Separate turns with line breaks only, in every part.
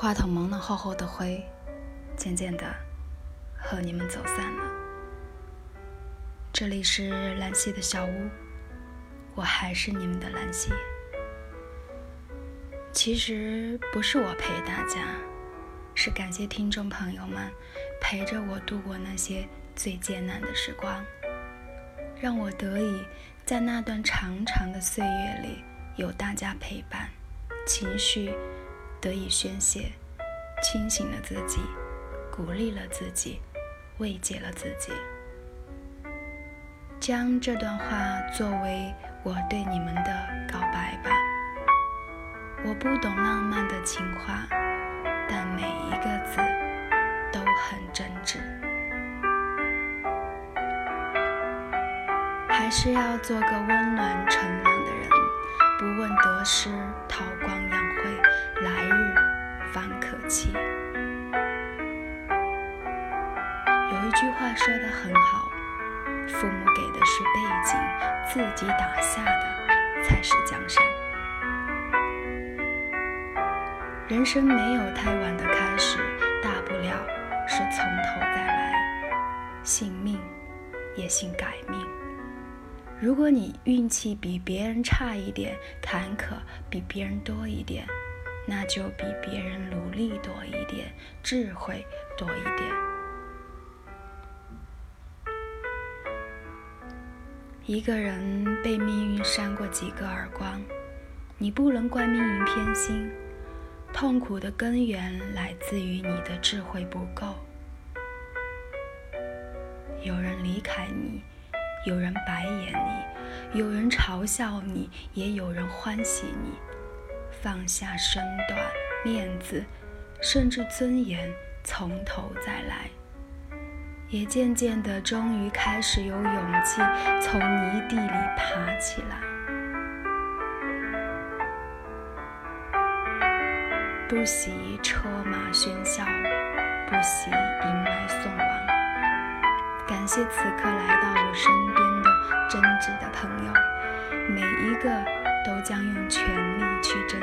话筒蒙了厚厚的灰，渐渐的和你们走散了。这里是兰溪的小屋，我还是你们的兰溪。其实不是我陪大家，是感谢听众朋友们陪着我度过那些最艰难的时光，让我得以在那段长长的岁月里有大家陪伴，情绪得以宣泄，清醒了自己，鼓励了自己，慰藉了自己。将这段话作为我对你们的告白吧。我不懂浪漫的情话，但每一个字都很真挚。还是要做个温暖纯良的人，不问得失，韬光养，方可期。有一句话说得很好，父母给的是背景，自己打下的才是江山。人生没有太晚的开始，大不了是从头再来。信命，也信改命。如果你运气比别人差一点，坎坷比别人多一点，那就比别人努力多一点，智慧多一点。一个人被命运扇过几个耳光，你不能怪命运偏心。痛苦的根源来自于你的智慧不够。有人离开你，有人白眼你，有人嘲笑你，也有人欢喜你。放下身段、面子，甚至尊严，从头再来。也渐渐的，终于开始有勇气从泥地里爬起来。不喜车马喧嚣，不喜迎来送往。感谢此刻来到我身边的真挚的朋友，每一个都将用全力去珍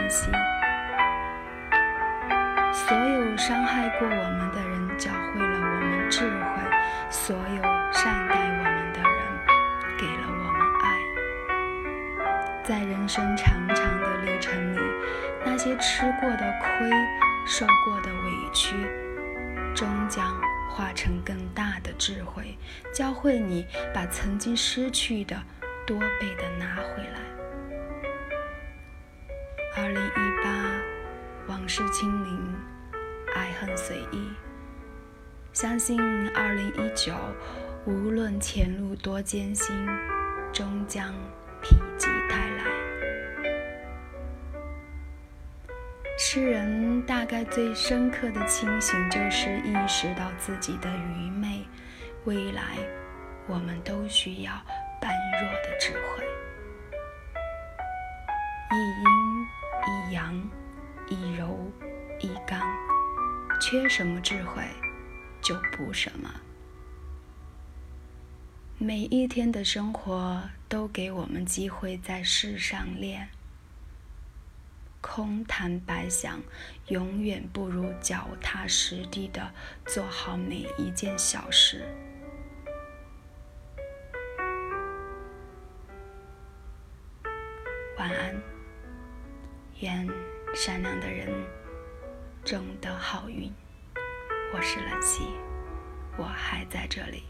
伤害过我们的人，教会了我们智慧；所有善待我们的人，给了我们爱。在人生长长的历程里。那些吃过的亏、受过的委屈，终将化成更大的智慧，教会你把曾经失去的多倍的拿回来。二零一八，往事清零，爱恨随意。相信二零一九，无论前路多艰辛，终将否极泰来。诗人大概最深刻的清醒，就是意识到自己的愚昧。未来，我们都需要般若的智慧。缺什么智慧，就补什么。每一天的生活都给我们机会在世上练。空谈白想，永远不如脚踏实地的做好每一件小事。晚安，愿善良的人终得好运。我是兰溪，我还在这里。